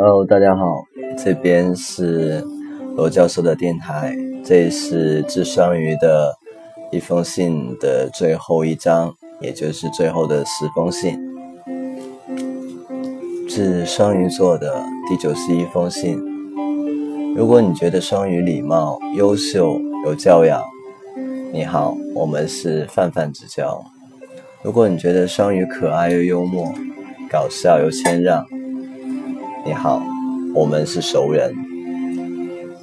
Hello，大家好，这边是罗教授的电台，这是致双鱼的一封信的最后一章，也就是最后的十封信，致双鱼座的第九十一封信。如果你觉得双鱼礼貌、优秀、有教养，你好，我们是泛泛之交。如果你觉得双鱼可爱又幽默、搞笑又谦让，你好，我们是熟人。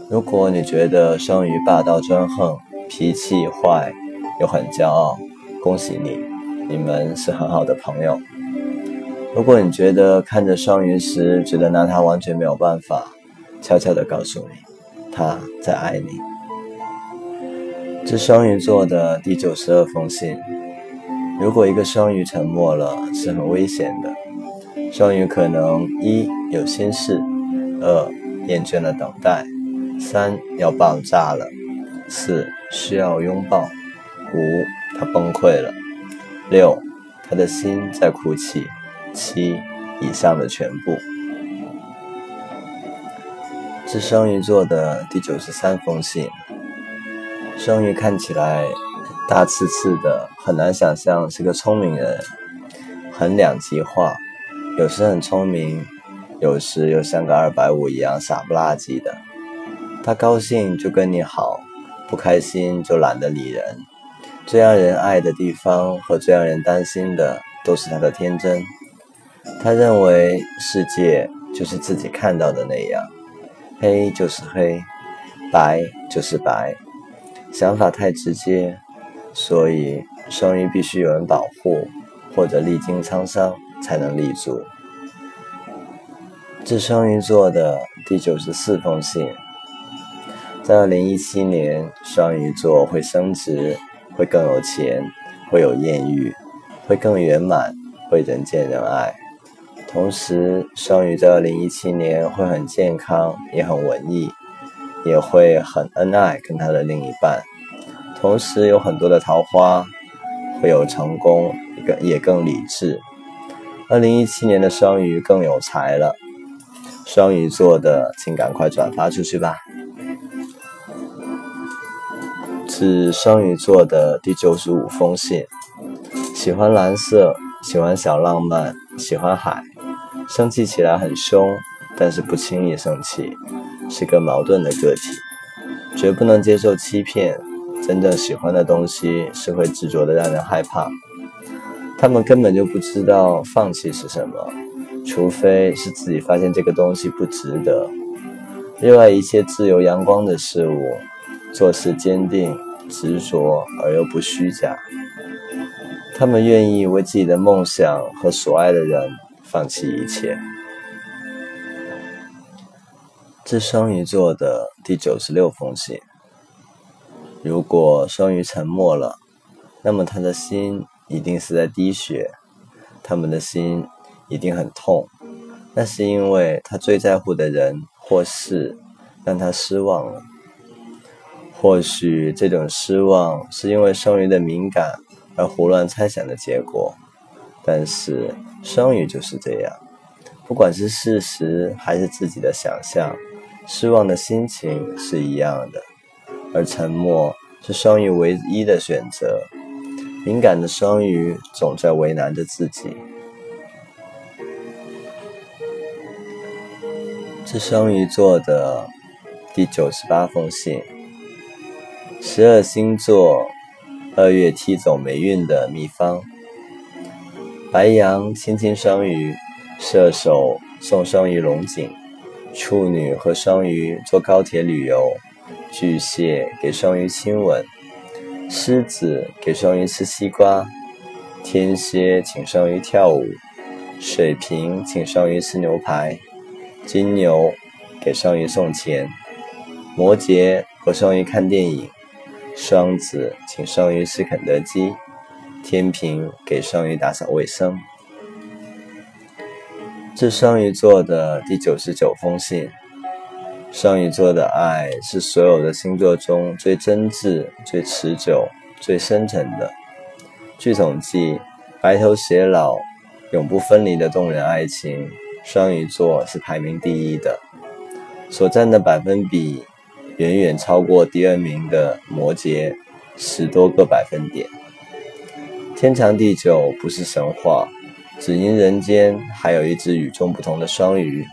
如果你觉得双鱼霸道专横、脾气坏又很骄傲，恭喜你，你们是很好的朋友。如果你觉得看着双鱼时觉得拿他完全没有办法，悄悄地告诉你，他在爱你。这双鱼座的第九十二封信。如果一个双鱼沉默了，是很危险的。双鱼可能一有心事，二厌倦了等待，三要爆炸了，四需要拥抱，五他崩溃了，六他的心在哭泣，七以上的全部。这双鱼座的第九十三封信。双鱼看起来。大刺刺的，很难想象是个聪明人，很两极化，有时很聪明，有时又像个二百五一样傻不拉几的。他高兴就跟你好，不开心就懒得理人。最让人爱的地方和最让人担心的，都是他的天真。他认为世界就是自己看到的那样，黑就是黑，白就是白，想法太直接。所以，双鱼必须有人保护，或者历经沧桑才能立足。这双鱼座的第九十四封信，在二零一七年，双鱼座会升职，会更有钱，会有艳遇，会更圆满，会人见人爱。同时，双鱼在二零一七年会很健康，也很文艺，也会很恩爱，跟他的另一半。同时有很多的桃花，会有成功，更也更理智。二零一七年的双鱼更有才了，双鱼座的，请赶快转发出去吧。是双鱼座的第九十五封信，喜欢蓝色，喜欢小浪漫，喜欢海，生气起来很凶，但是不轻易生气，是个矛盾的个体，绝不能接受欺骗。真正喜欢的东西是会执着的，让人害怕。他们根本就不知道放弃是什么，除非是自己发现这个东西不值得。热爱一切自由阳光的事物，做事坚定执着而又不虚假。他们愿意为自己的梦想和所爱的人放弃一切。这双鱼座的第九十六封信。如果双鱼沉默了，那么他的心一定是在滴血，他们的心一定很痛，那是因为他最在乎的人或事让他失望了。或许这种失望是因为双鱼的敏感而胡乱猜想的结果，但是双鱼就是这样，不管是事实还是自己的想象，失望的心情是一样的。而沉默是双鱼唯一的选择。敏感的双鱼总在为难着自己。这双鱼座的第九十八封信。十二星座二月踢走霉运的秘方：白羊亲亲双鱼，射手送双鱼龙井，处女和双鱼坐高铁旅游。巨蟹给双鱼亲吻，狮子给双鱼吃西瓜，天蝎请双鱼跳舞，水瓶请双鱼吃牛排，金牛给双鱼送钱，摩羯和双鱼看电影，双子请双鱼吃肯德基，天平给双鱼打扫卫生。这双鱼座的第九十九封信。双鱼座的爱是所有的星座中最真挚、最持久、最深沉的。据统计，白头偕老、永不分离的动人爱情，双鱼座是排名第一的，所占的百分比远远超过第二名的摩羯十多个百分点。天长地久不是神话，只因人间还有一只与众不同的双鱼，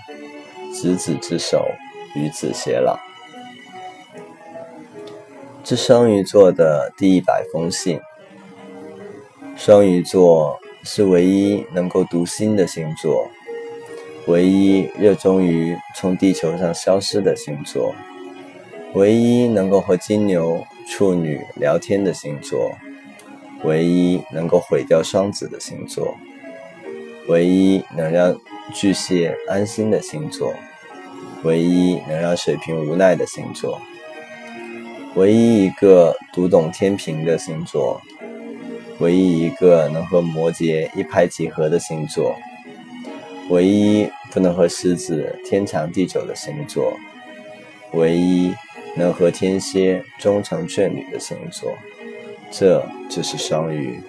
执子之手，与子偕老。这双鱼座的第一百封信。双鱼座是唯一能够读心的星座。唯一热衷于从地球上消失的星座，唯一能够和金牛、处女聊天的星座，唯一能够毁掉双子的星座，唯一能让巨蟹安心的星座，唯一能让水瓶无奈的星座，唯一一个读懂天平的星座，唯一一个能和摩羯一拍即合的星座。唯一不能和狮子天长地久的星座，唯一能和天蝎终成眷侣的星座，这就是双鱼。